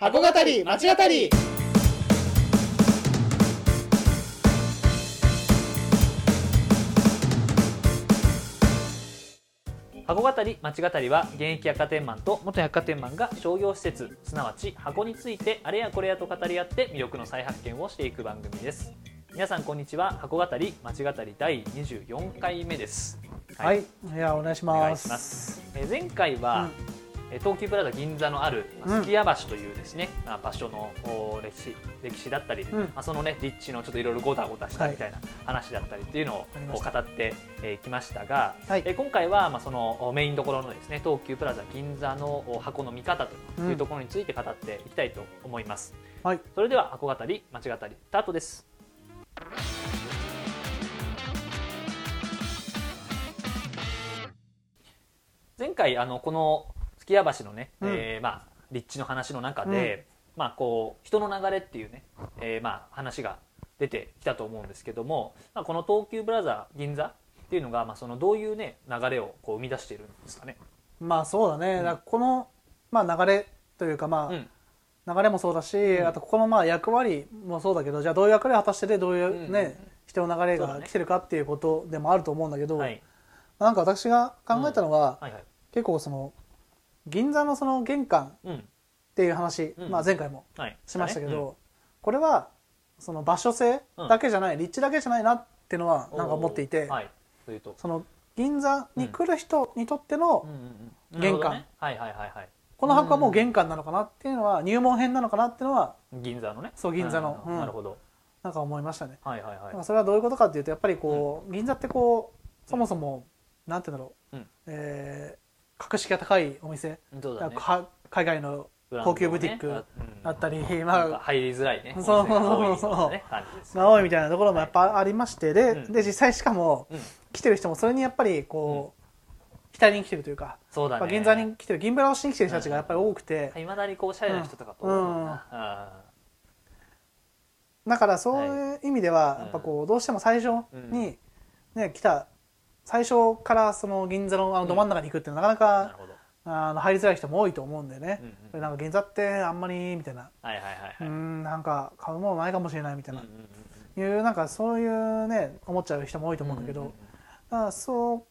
箱語り町語り。箱語り町語りは現役百貨店マンと元百貨店マンが商業施設すなわち箱についてあれやこれやと語り合って魅力の再発見をしていく番組です。皆さんこんにちは。箱語り町語り第24回目です。はい、い、やお願いしおます。願いします。えー前回は、えー東急プラザ銀座のあるまあうん。すき家橋というですね、まあ場所のお歴史歴史だったり、うん。まあ、そのね立地のちょっといろいろごたごたしたみたいな話だったりっていうのを語ってえーきましたが、はい。えー今回はまあそのおメインどころのですね東急プラザ銀座のお箱の見方というところについて語っていきたいと思います、はい。それでは箱語り町語りスタートです。前回あのこのすき家橋のね、うん。えーまあ立地の話の中で、まあこう人の流れっていうね、えーまあ話が出てきたと思うんですけども、まあ、この東急プラザ銀座っていうのがまあそのどういうね流れをこう生み出しているんですかね。まあそうだね、うん。だこの、まあ、流れというかまあ、うん。流れもそうだし、ん。あとここのまあ役割もそうだけどじゃあどういう役割を果たしててどういうね、うんうんうん。人の流れが来てるかっていうことでもあると思うんだけど、はい。なんか私が考えたのは、はいはい。結構その銀座のその玄関うん。っていう話、うん。まあ、前回もはい。しましたけど、ね。これはその場所性だけじゃない、立地だけじゃないなっていうのはうんなんか思っていて、はい。その銀座に来る人にとっての、うんうんうん。玄関。はいはいはいはい。この箱はもう玄関なのかなっていうのは入門編なのかなっていうのは銀座のね。そう銀座の。うんうんなるほど。なんか思いましたね。はいはいはい。それはどういうことかっていうとやっぱりこう、銀座ってこうそもそも、なんて言うんだろう、うん。えー格式が高いお店、そうだね。か海外の高級ブティックうん。だったり、なんまあ、か入りづらいね。そうそううなね感じですが多いみたいなところもやっぱありましてで,、うんで実際しかもうん。来てる人もそれにやっぱりこう、期待に来てるというか、そうだね。まあ銀座に来てる銀ブラをしに来てる人たちがやっぱり多くて、いまだにこうおしゃれな人とかと多いもん。だからそういう意味では、いやっぱこうどうしても最初に、ね来た最初からその銀座のあのど真ん中に行くってなかなか、あの入りづらい人も多いと思うんでね。うん、うんなんか銀座ってあんまりみたいな、はいはいはういはい。んなんか買うものないかもしれないみたいな、うんうんうんいうなんかそういうね思っちゃう人も多いと思うんだけど、うんうんうん。だからそ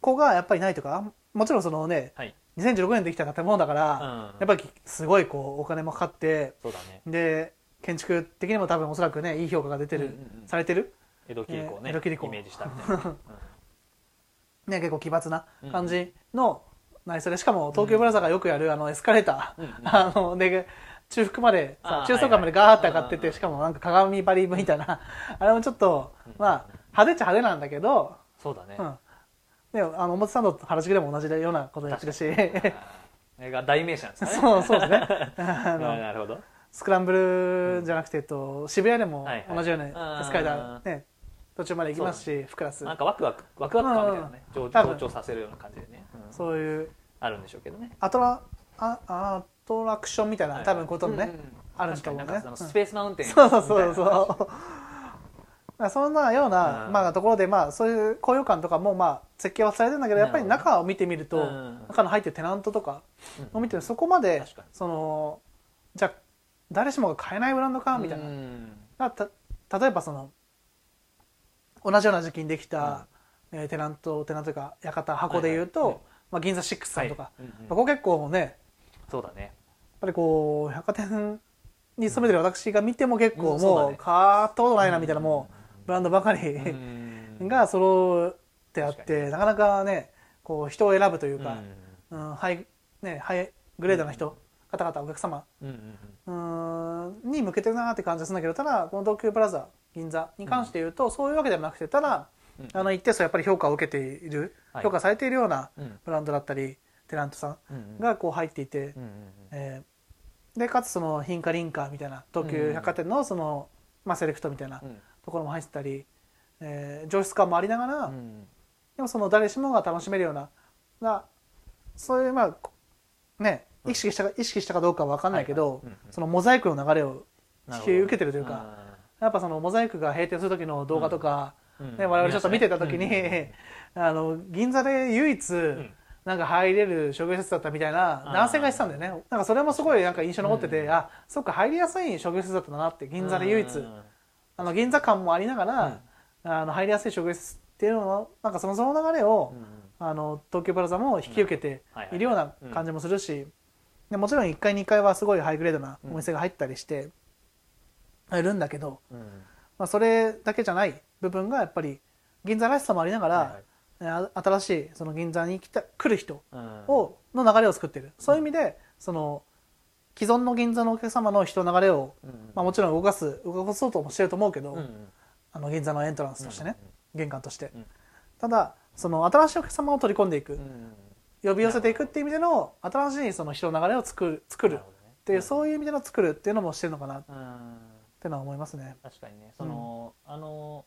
こがやっぱりないとかもちろんそのねはい。2016年できた建物だから、うんやっぱりすごいこうお金もかかってそうだね。で建築的にも多分おそらくねいい評価が出てる、うんうんうん。されてる、江戸切子をね江戸切子。イメージしたみたいな ねね、結構奇抜な感じの内装でしかも東京プラザがよくやるあのエスカレーター、うんうん。あので中腹まで中層階までガーって上がっててしかもなんか鏡張りみたいな。あれもちょっとまあ派手っちゃ派手なんだけど、そうだね。うん、であの表参道と原宿でも同じようなことやってるし。が代名詞なんですかね。そうそうですね。あのなるほど。スクランブルじゃなくて、えっと、渋谷でも同じようなエスカレーター、ね、途中まで行きますし、フクラス。なんかワクワクワクワク感みたいなね。情多分。情緒させるような感じでね。うん。そういう。あるんでしょうけどね。アトラあアトラクションみたいな、多分こともね、うんうんあるんだと思うねスペースマウンテンそうそうそうみそう。まあそんなような、うん。まあ、ところで、まあ、そういう高揚感とかも、まあ、設計はされてるんだけどやっぱり中を見てみると、うん。中の入ってるテナントとかを見てそこまでそのじゃあ誰しもが買えないブランドかみたいな、例えばその同じような時期にできた、えーテナントテナントというか館箱でいうと、はいはいまあ、銀座6さんとか、はい。うんうん。ここ結構ねやっそうだね。ぱりこう百貨店に勤めてる私が見ても結構うんそうだね。もう買ったことないなみたいなもうブランドばかりうん が揃ってあっ確てなかなかねこう人を選ぶといううん。か、うんハイね、ハイグレードな人、方々お客様。に向けてるなって感じがするんだけどただこの東急プラザ銀座に関して言うと、そういうわけではなくてただ、うん。あの一定数やっぱり評価を受けている、はい。評価されているようなうん。ブランドだったりテナントさうんん。がこう入っていて、えーでかつその品価リンカーみたいな東急百貨店のその、まあ、セレクトみたいなうん。ところも入ってたり、えー上質感もありながら、うんでもその誰しもが楽しめるようななそういうまあこね意識したか、意識したかどうかは分かんないけど、はいはい。うんうん。そのモザイクの流れを引き受けてるというかやっぱそのモザイクが閉店する時の動画とか、うん。ね、我々ちょっと見てた時に、うん あの銀座で唯一、なんか入れる商業施設だったみたいな男性が言ってたんだよね。なんかそれもすごいなんか印象に残ってて、あそっか入りやすい商業施設だったなって銀座で唯一、うんあの銀座感もありながら、あの入りやすい商業施設っていうののなんかそのその流れを、あの東京プラザも引き受けているような感じもするし、でもちろん1階2階はすごいハイグレードなお店が入ったりしているんだけど、うんまあ、それだけじゃない部分がやっぱり銀座らしさもありながら、はいはい。あ新しいその銀座に来た来る人うん。をの流れを作ってる。そういう意味でその既存の銀座のお客様の人の流れを、うんまあ、もちろん動かす動かそうともしてると思うけど、うんうん。あの銀座のエントランスとしてね、玄関として、うん。ただその新しいお客様を取り込んでいく、うん呼び寄せていくっていう意味での新しいその人の流れを作る作る。っていうそういう意味での作るっていうのもしてるのかなっうん。てのは思いますね。確かにね。その、あの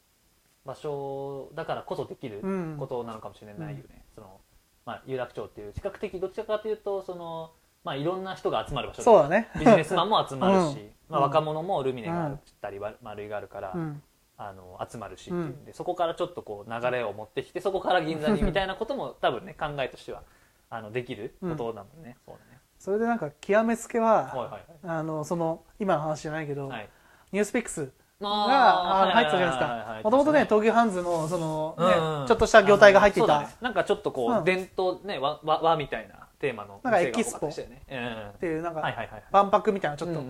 場所だからこそできるうん。ことなのかもしれないよね、そのまあ有楽町っていう比較的どちらかというとそのまあいろんな人が集まる場所そうだね。ビジネスマンも集まるし、うん。まあ、うん。若者もルミネがあったり、わ丸いがあるから、うんあの集まるしっていうんで、そこからちょっとこう流れを持ってきてそこから銀座にみたいなことも多分ね考えとしてはあのできることだもん。ね、そうだね。それでなんか極めつけは、はいはいあのその今の話じゃないけど、はい。はいニュースピックスあがあのー入ってたじゃないはいはいはいですか。もともとね東急ハンズのそのね、うんうんちょっとした業態が入っていたね。なんかちょっとこう、うん。伝統ね和和和みたいなテーマのなんかエキスポ。っていうなんか万博みたいなちょっと。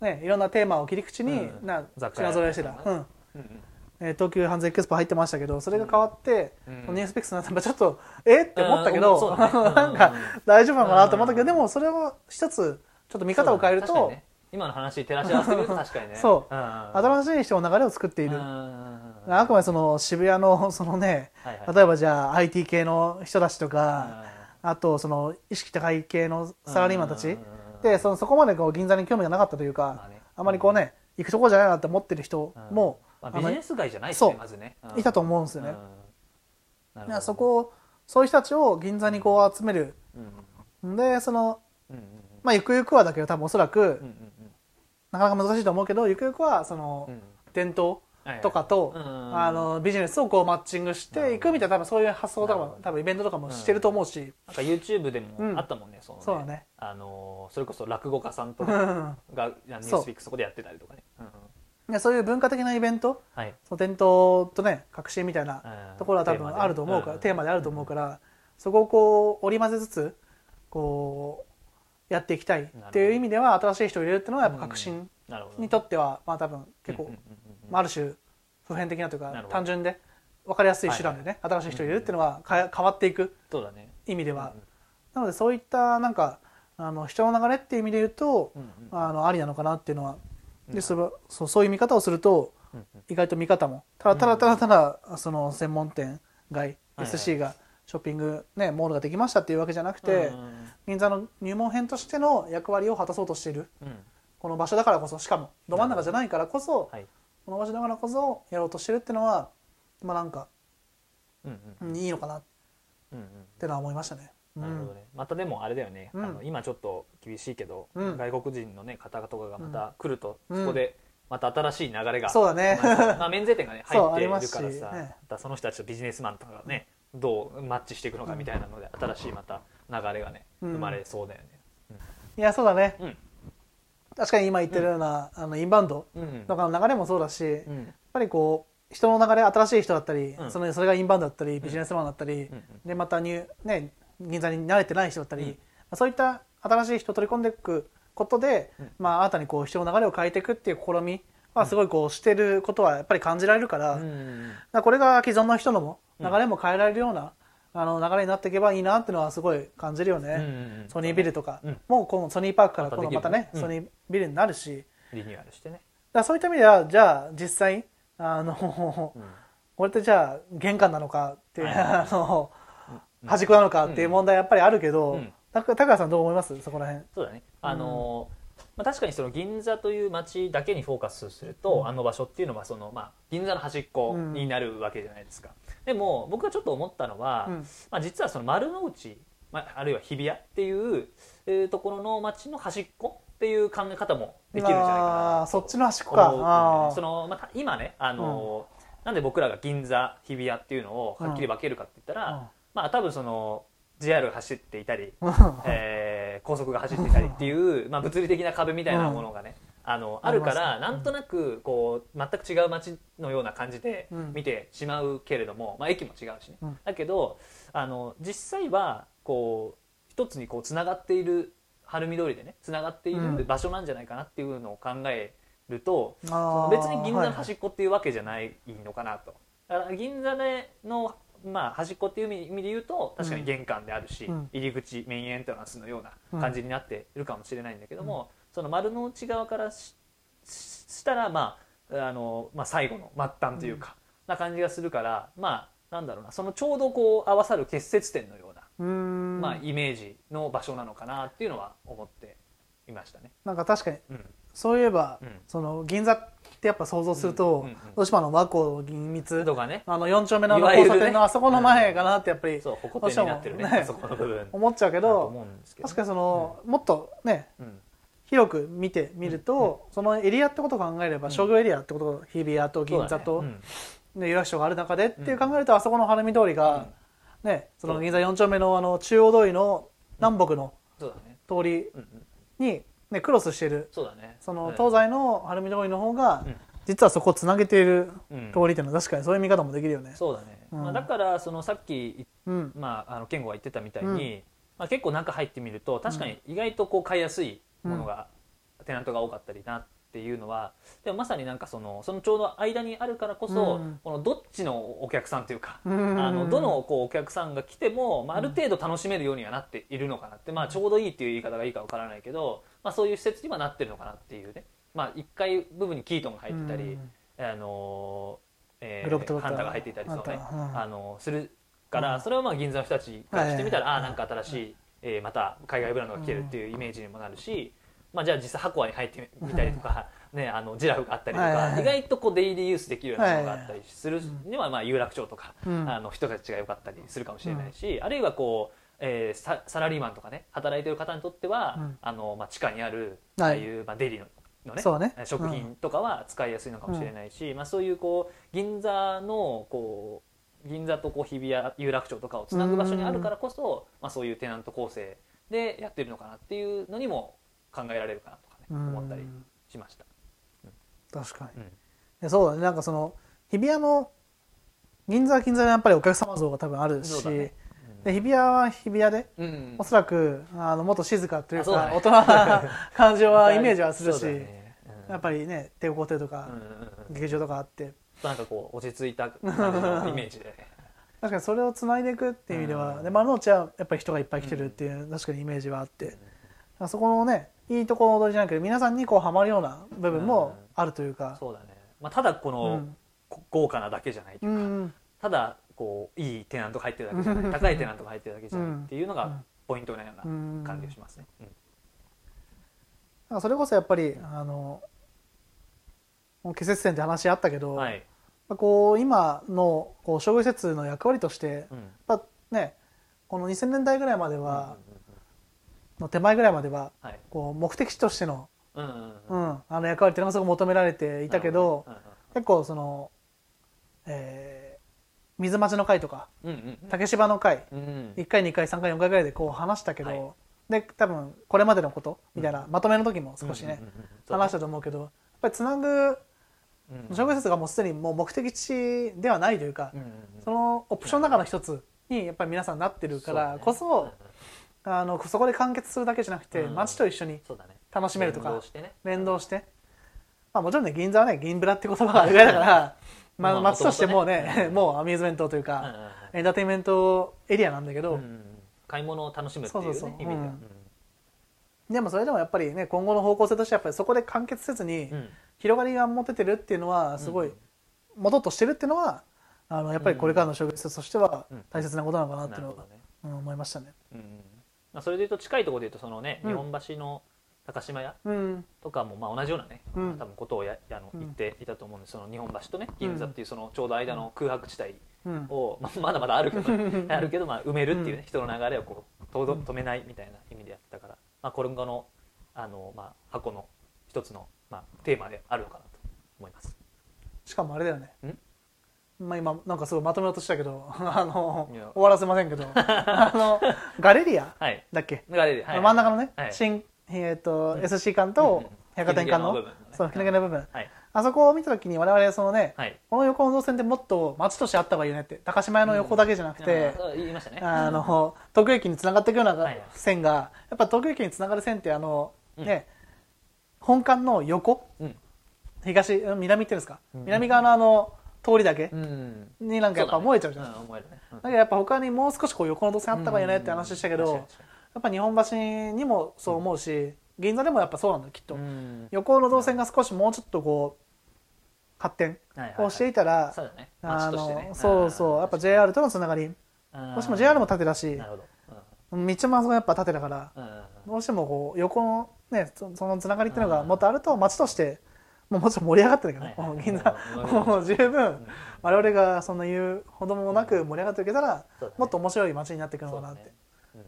ねいろんなテーマを切り口にうんなえしてた。うん。うんうんえー東急ハンズエキスポ入ってましたけどそれが変わって、うん。このニュースピックスになってちょっとえ？って思ったけど、ね。なんか大丈夫なのかなと思ったけど、うん。でもそれを一つちょっと見方を変えると、ね。今の話に照らし合わせてみる？と 確かにね。そう。新しい人の流れを作っている、あくまでその渋谷のそのねはいはい。例えばじゃあ IT 系の人たちとか、あとその意識高い系のサラリーマンたち、でそのそこまでこう銀座に興味がなかったというか、まあね。あまりこうね行くとこじゃないなって思ってる人も、まあ、ビジネス街じゃないですそう。ねまずね。いたと思うんですよね。うん。なるほど。いやそこをそういう人たちを銀座にこう集める。うんんでそのうんうんまあゆくゆくはだけど多分おそらく、うんうんなかなか難しいと思うけどゆくゆくはその、うん。うん伝統はい。とかと、うんあのビジネスをこうマッチングしていくみたいな多分そういう発想とか多分イベントとかもしてると思うし、なんか YouTube でうん。もあったもんね、そのね。そうだね。あのーそれこそ落語家さんとうかん。がニュースピックそこでやってたりとかね、うんうんでそういう文化的なイベント？はい。その伝統とね革新みたいなうんところは多分あると思うから、うん。テーマであると思うから、そこをこう織り交ぜつつこうやっていきたいっていう意味では新しい人を入れるっていうのはやっぱ革新にとってはまあ多分結構、うんうんうんうん。まあ、ある種普遍的なというか単純で分かりやすい手段でね、新しい人を入れるっていうのはか変わっていく意味では、うんなのでそういったなんかあの人の流れっていう意味で言うと、うんうんあのありなのかなっていうのは、うんでそれはそうそういう見方をすると意外と見方も。ただただただただその専門店街、はい SC がショッピング、ね、モールができましたっていうわけじゃなくて、うん。銀座の入門編としての役割を果たそうとしている。うん。この場所だからこそしかもど真ん中じゃないからこそ、はい。この場所だからこそやろうとしてるっていうのはまあなんか、いいのかなってのは思いましたね。うん。なるほどね、またでもあれだよね、うん。あの今ちょっと厳しいけど、うん。外国人の、ね、方々がまた来ると、うん。そこでまた新しい流れが、そうだね。まあ、免税店が、ね、入っているからさ、ね。またその人たちとビジネスマンとかがねどうマッチしていくのかみたいなので、新しいまた流れがねうん。生まれそうだよね。いやそうだね、うん。確かに今言ってるような、あのインバウンドうんとかの流れもそうだし、やっうんぱりこう人の流れ新しい人だったり、うん。そのそれがインバウンドだったりビジネスマンだったり、うん。でまたニュー、ね、銀座に慣れてない人だったり、うん。まあそういった新しい人を取り込んでいくことで、うん。まあ、新たにこう人の流れを変えていくっていう試みはすごいこうしてることはやっぱり感じられるから,、うんこれが既存の人のもうん流れも変えられるような、あの流れになっていけばいいなっていうのはすごい感じるよね、うんうんうん。ソニービルとか、うん。もうこのソニーパークから今度またね、できる。ねソニービルになるし、リニューアルしてね。だからそういった意味ではじゃあ実際あの、うん。これってじゃあ玄関なのかっていう、はいあのうん端っこなのかっていう問題やっぱりあるけど、うん。た高橋さんどう思います？そこら辺。そうだね。あのーまあ、確かにその銀座という街だけにフォーカスすると、あの場所っていうのはその、まあ、銀座の端っこになるわけじゃないですか。でも僕がちょっと思ったのは、うん。まあ、実はその丸の内、まあ、あるいは日比谷っていう、えーところの街の端っこっていう考え方もできるんじゃないかなそっちの端っこか。そのまた今ねあのーなんで僕らが銀座日比谷っていうのをはっきり分けるかって言ったら、うんまあ多分その JR が走っていたり、えー高速が走っていたりっていう、まあ、物理的な壁みたいなものがね、あのあるからね。なんとなくこう全く違う街のような感じでうん。見てしまうけれども、まあ、駅も違うしね、うん。だけどあの実際はこう一つにこうつながっている晴海通りでねつながっていうん。る場所なんじゃないかなっていうのを考えると、別に銀座のはい端っこっていうわけじゃないのかなと。だから銀座での、まあ、端っこっていう意味で言うと確かに玄関であるし、うん。入り口メインエントランスのような感じになっているかもしれないんだけども、その丸の内側からしたら、まああのまあ、最後の末端というか、な感じがするからまあなんだろうなそのちょうどこう合わさる結節点のような、まあ、イメージの場所なのかなっていうのは思っていましたね。なんか確かにうん。そういえば、うん。その銀座ってやっぱ想像すると、うんうんうん。どうしてもあの和光銀密とかね。あの4丁目の交差点のあそこの前かなってやっぱりそう歩行点になってるねどうしてもあそこの部分。思っちゃうけどね確かにその、もっとねうん。広く見てみると、そのエリアってことを考えれば、うん。商業エリアってこと日比谷と銀座と、そうだねね有楽町がある中でっていう考えると、あそこの晴海通りうん。が、ね、その銀座4丁目のあの中央通りの南北の通りうんうん。に、ね、クロスしている。そうだね。そのうん。東西の晴海通りの方が、うん。実はそこをつなげているうん。通りっていうのは確かにそういう見方もできるよね。そうだね、うん。まあ、だからそのさっき、うん。まあ、あの健吾が言ってたみたいに、まあ、結構中入ってみると確かに意外とこう買いやすいものが、テナントが多かったりなっていうのはでもまさになんかそのそのちょうど間にあるからこそ、うん。このどっちのお客さんというか、うん。あのどのこうお客さんが来ても、まあ、ある程度楽しめるようにはなっているのかなって、まあ、ちょうどいいっていう言い方がいいかわからないけど、まあ、そういう施設にはなってるのかなっていうね、まあ、1階部分にキートンが入ってたり、うん。あのえーハンターが入っていたりそうね、あのするから、うん。それはまあ銀座の人たちからしてみたら、はいああなんか新しい、えーまた海外ブランドが来てるっていうイメージにもなるし、まあ、じゃあ実際箱に入ってみたりとか、ね、あのジラフがあったりとか、はいはいはい。意外とこうデイリーユースできるようなものがあったりする。には、まあ、有楽町とか、うん。あの人たちが良かったりするかもしれないし、あるいはこう、えーササラリーマンとかね働いてる方にとっては、うん。あのまあ、地下にあるあはいあい。う、まあ、デリののね。ね食品とかは使いやすいのかもしれないし、まあ、そういうこう銀座のこう銀座とこう日比谷有楽町とかをつなぐ場所にあるからこそ、まあ、そういうテナント構成でやってるのかなっていうのにも考えられるかなとかねうん。思ったりしました。確かに、うん。そうだね。なんかその日比谷の銀座は銀座でやっぱりお客様像が多分あるし、そうで日比谷は日比谷でうん。うんおそらくあのもっと静かというあそうだね。か大人な感じは イメージはするし、ね。うん。やっぱりね帝国ホテルとかうんうんうん。劇場とかあって。なんかこう落ち着いた感じのイメージで、確かにそれをつないでいくっていう意味では、で丸の内はやっぱり人がいっぱい来てるっていう、確かにイメージはあって、あそこのねいいところの踊りじゃなくて皆さんにこうハマるような部分もあるというか、そうだね、まあ、ただこの、豪華なだけじゃないとういうか、んただこういいテナントが入ってるだけじゃない高いテナントが入ってるだけじゃないっていうのがうん。ポイントのよううん。な感じがしますね。うん。それこそやっぱりあの季節点って話あったけど、はい、まあこう今のこう商業施設の役割としてやっうんぱねこの2000年代ぐらいまでうんは、の手前ぐらいまでははい。こう目的地としての,、役割っていうのがすごく求められていたけど、結構その、えー水町の会とか竹芝の会うんうん。1回2回3回4回ぐらいでこう話したけど、はい。で多分これまでのことみたいな、まとめの時も少しね、話したと思うけどやっぱりつなぐうん商業施設がもうすでにもう目的地ではないというか、そのオプションの中の一つにやっぱり皆さんなってるからこそあのそこで完結するだけじゃなくて、うん。街と一緒に楽しめるとか連動してね。連動して、まあ、もちろんね銀座はね銀ブラって言葉があるぐらいだから、まあ、まあ街としてもうね もうアミューズメントといううんか、エンターテインメントエリアなんだけど、買い物を楽しむっていうねそうそう意味ででもそれでもやっぱりね今後の方向性としてやっぱりそこで完結せずに広がりが持ててるっていうのはすごい持とうとしてるっていうのはあのやっぱりこれからの商業としてはうん。大切なことなのかなっていうのは思いましたね。うんまあそれでいうと近いところでいうとそのねうん。日本橋の高島屋うん。とかもまあ同じようなね、うん。多分ことをやあのうん。言っていたと思うんです。その日本橋とね銀座っていうそのちょうど間の空白地帯うん。を、まあ、まだまだあるけど あるけどまあ埋めるっていうね、人の流れをこう止めないみたいな意味でやってたから、まあ、これ後のあの、まあ、箱の一つの、まあ、テーマであるのかなと思います。しかもあれだよね。ん？まあ、今なんかすごいまとめようとしたけど あの終わらせませんけど あのガレリアはい。だっけ、ガレージはい。真ん中のね、はい。新、えーとうん。SC 館うんとうん。百貨店館の,、吹き抜けの部分。はい。あそこを見た時に我々そのね、はい。この横の動線ってもっと街としてあった方がいいよねって高島屋の横だけじゃなくて、あ言いましたね。あの東京駅につながっていくようなはい。はい線が、やっぱ東京駅につながる線ってあの、うん。ね本館の横？うん。東うん南っていうんですか、うん。南側のあの通りだけ？うん。になんかやっぱ燃えちゃうじゃないですか、だけどやっぱ他にもう少しこう横の動線あった方がいいよねって話したけど、うん。やっぱ日本橋にもそう思うし、銀座でもやっぱそうなんだよきっと、うん。横の動線が少しもうちょっとこう発展をしていたら、そうそうそう。やっぱ JR とのつながり。どどうしても JR も縦だしなるほど。道もあそこやっぱ縦だからうん。うんうんどうしてもこう横のねそそのつながりっていうのがもっとあると街としてもうもちろん盛り上がってるけどね、はいはいもう銀座うんもう十分。我々がそんな言うほどもなく盛り上がっていけたらね。もっと面白い街になっていくのかなって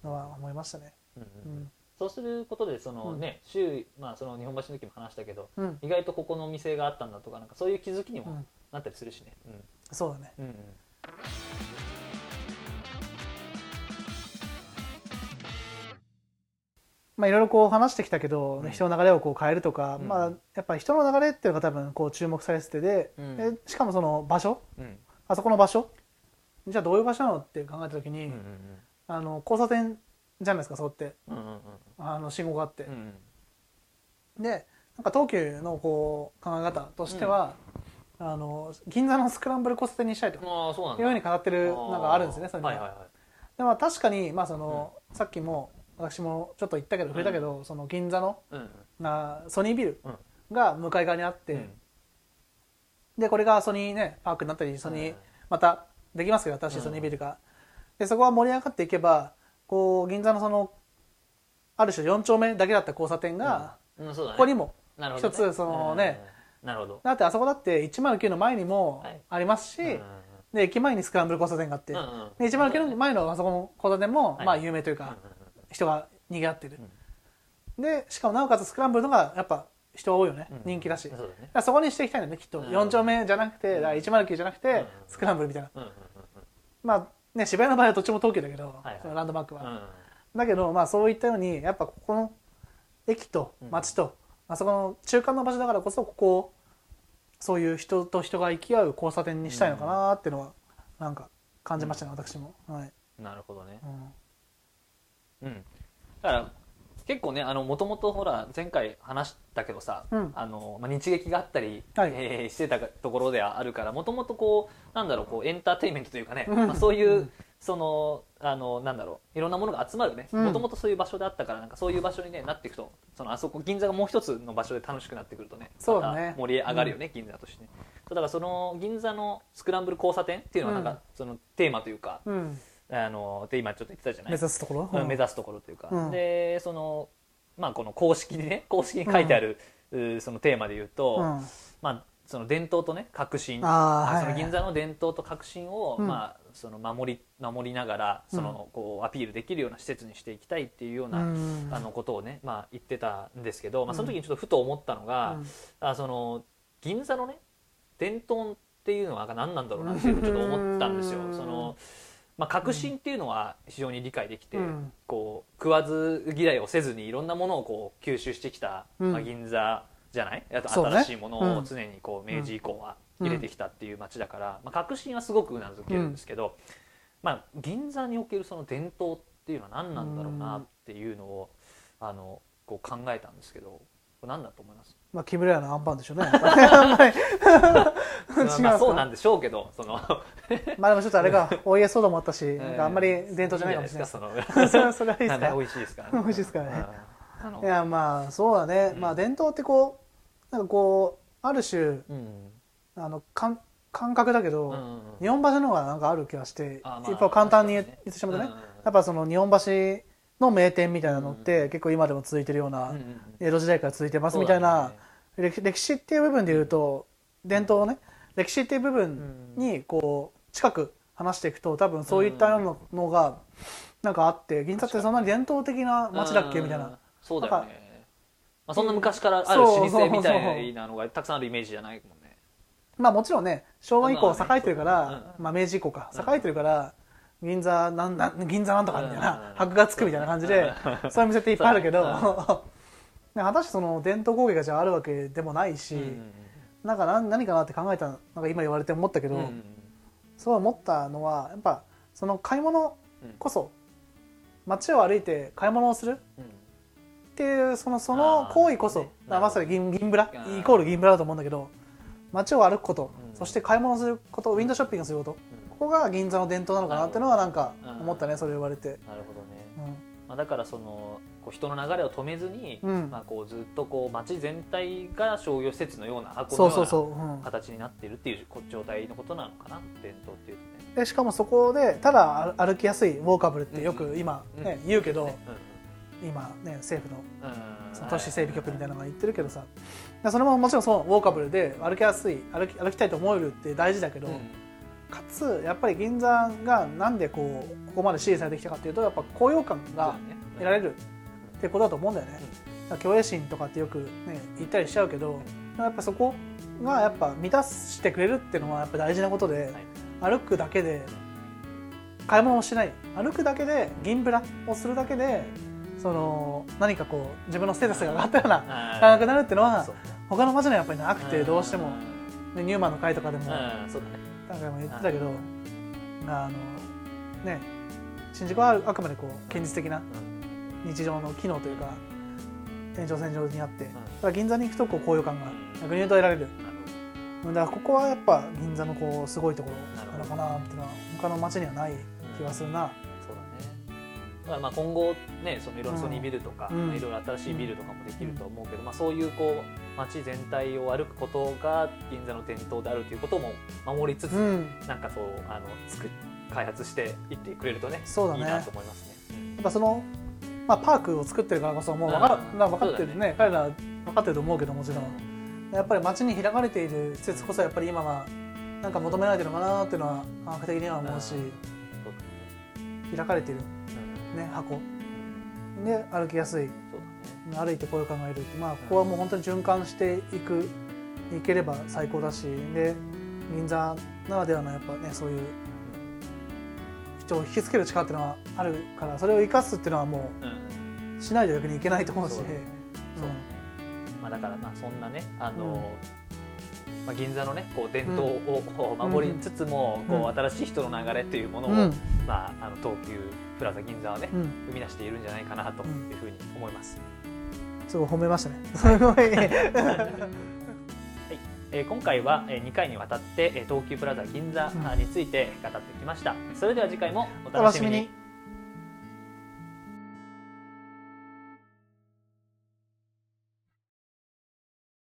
のは思いましたね。うんううん。ん。そうすることでそのね周囲まあその日本橋の時も話したけどうん。意外とここのお店があったんだとかなんかそういう気づきにもうん。なったりするしね。そうだね。うんうんまあいろいろこう話してきたけど、人の流れをこう変えるとか、うん。まあやっぱり人の流れっていうのが多分こう注目されててで、しかもその場所うん。あそこの場所じゃあどういう場所なのって考えた時に、あの交差点じゃないですかそうって。あの信号があって。でなんか東急のこう考え方としては、あの銀座のスクランブル交差点にしたいと。いうふうに語ってるのがあるんですねそれねはいはいはい。でも確かにまあその、さっきも私もちょっと言ったけど触れたけど、その銀座のうん。うんなソニービルうん。が向かい側にあって、うん。でこれがソニーねパークになったりソニーまたできますけど新しいソニービルが、でそこは盛り上がっていけばこう銀座のそのある種4丁目だけだった交差点が、うん。そうだね。ここにもなるほどね。一つそのねうん。なるほど。だってあそこだって109の前にもはい。ありますし、うんで駅前にスクランブル交差点があって、うんうん。で109の前のあそこの交差点も、はい。まあ有名というか、うんうん人が賑わってる、でしかもなおかつスクランブルのがやっぱ人多いよね、人気だし、そだねそこにしていきたいんだよねきっと、うん4丁目じゃなくてだから109じゃなくて、スクランブルみたいなまあね渋谷の場合はどっちも東急だけど、はいはいそのランドマークは、だけどまあそういったようにやっぱここの駅と街と、あそこの中間の場所だからこそここをそういう人と人が行き合う交差点にしたいのかなっていうのはなんか感じましたね、私も、はいなるほどねうんうん。だから結構ねあのもともとほら前回話したけどさ、うん。あのまあ、日劇があったり、はい。えーしてたところではあるからもともとこうなんだろうこうエンターテインメントというかね、うん。まあ、そういう、うん。そのあのなんだろういろんなものが集まるねうん。もともとそういう場所であったからなんかそういう場所に、ね、なっていくとそのあそこ銀座がもう一つの場所で楽しくなってくるとねそうだね。盛り上がるよね、銀座としてね。だからその銀座のスクランブル交差点っていうのはなんか、うん。そのテーマというかうん、あので今ちょっと言ってたじゃない？目指すところ、うん目指すところというか、うん。でそのまあこの公式にね 公式に書いてある、うそのテーマで言うと、うん。まあその伝統とね革新。はいはいその銀座の伝統と革新を、うん。まあその守り守りながらその、こうアピールできるような施設にしていきたいっていうような、うん。あのことをねまあ言ってたんですけど、まあその時にちょっとふと思ったのが、うん。あその銀座のね伝統っていうのは何なんだろうなっていうのをちょっと思ったんですよ。うん。そのまあ、革新っていうのは非常に理解できて、うんこう食わず嫌いをせずにいろんなものをこう吸収してきた、うん。まあ、銀座じゃない？あと新しいものうん。を常にこう明治以降は入れてきたっていう街だから、まあ、革新はすごくうなずけるんですけど、まあ、銀座におけるその伝統っていうのは何なんだろうなっていうのを、あのこう考えたんですけど何だと思います？まあ木村屋のアンパンでしょうね。まあ、そうなんでしょうけどその。まあでもちょっとあれがお家ソーダもあったし、なんかあんまり伝統じゃないかもしれないそれはそれはいいですか美味しいですから美味しいですからね。いやまあそうだね、まあ伝統ってこうなんかこうある種うん。あの感感覚だけど、うんうんうん。日本橋の方がなんかある気がして、あまあやっぱ簡単に言ってしまうとね、うんうんうん。やっぱその日本橋の名店みたいなのって、結構今でも続いてるような、江戸時代から続いてますみたいな、歴歴史っていう部分で言うと伝統をね歴史っていう部分にこう近く話していくと多分そういったようなのがなんかあって銀座ってそんなに伝統的な街だっけみたいうん。なそうだよね、まあ、そんな昔からある老舗みたいなのがたくさんあるイメージじゃないもんね。まあもちろんね昭和以降栄えてるから、うんまあ、明治以降か。うん栄えてるから、銀座なんだ銀座なんとかみたいうん。な箔がつくみたいな感じでそういう店っていっぱいあるけど、果たしてその伝統工芸がじゃああるわけでもないし、なんか何何かなって考えたなんか今言われて思ったけど、そう思ったのはやっぱその買い物こそ街を歩いて買い物をするっていうそのその行為こそ、まさに銀銀ブライコール銀ブラだと思うんだけど街を歩くこと、うん。そして買い物することウィンドウショッピングすることここが銀座の伝統なのかなっていうのはなんかうん。思ったねそれ言われて、なるほどね、うん。まあ、だからそのこう人の流れを止めずに、うん。まあ、こうずっとこう街全体が商業施設のような箱のような形になっているっていう状態のことなのかな伝統っていうとね。でしかもそこでただ歩歩きやすいウォーカブルってよく今、うんね言うけど、ね今ね政府のうんうんその都市整備局みたいなのが言ってるけどさ。でそれももちろんそうウォーカブルで歩きやすい歩き歩きたいと思えるって大事だけど、うんかつやっぱり銀座がなんでこうここまで支持されてきたかっていうとやっぱ高揚感が得られるってことだと思うんだよね。虚栄心とかってよく、ね、言ったりしちゃうけどやっぱそこがやっぱ満たしてくれるっていうのはやっぱ大事なことで、歩くだけで買い物をしない。歩くだけで銀ブラをするだけでその何かこう自分のステータスが上がったようなあ感覚になるっていうのは他の街にはやっぱりなくてどうしても、ね、ニューマンの会とかでもうんそうだね何回も言ってたけどあのね新宿はあくまでこう現実的な日常の機能というか延長線上にあってだから銀座に行くとこう高揚感が逆に言うと得られる。だからここはやっぱ銀座のこうすごいところなのかなっていうのは他の街にはない気がするな、そうだね。まあ今後ねそのいろいろソニービルとか、うん。まあいろいろ新しいビルとかもできると思うけど、まあ、そういうこう街全体を歩くことが銀座の伝統であるということも守りつつ、うん、なんかそうあの作っ開発していってくれるとねそうだね。いいなと思いますね。やっぱその、まあ、パークを作ってるからこそもう分か,、うん。分かってるそうね。彼ら分かってると思うけどもちろん。やっぱり街に開かれている施設こそやっぱり今はなんか求められてるのかなっていうのは感覚的には思うし開かれている、だね。ね、箱。うん。で歩きやすい歩いてこういう考えるまあここはもう本当に循環していくいければ最高だしで銀座ならではのやっぱねそういう人を引きつける力っていうのはあるからそれを生かすっていうのはもうん。うしないと逆にいけないと思うし。そうだね。そうだね。まあ、だからまあそんなねあの、まあ、銀座のねこう伝統を守りつつも、うんこう新しい人の流れっていうものを、うん。うんまあ、あの東急プラザ銀座はね、うん。生み出しているんじゃないかなというふうに思います。すごい褒めましたね。すごい。えー今回はえー2回にわたってえー東急プラザ銀座うんについて語ってきました。それでは次回もお楽しみに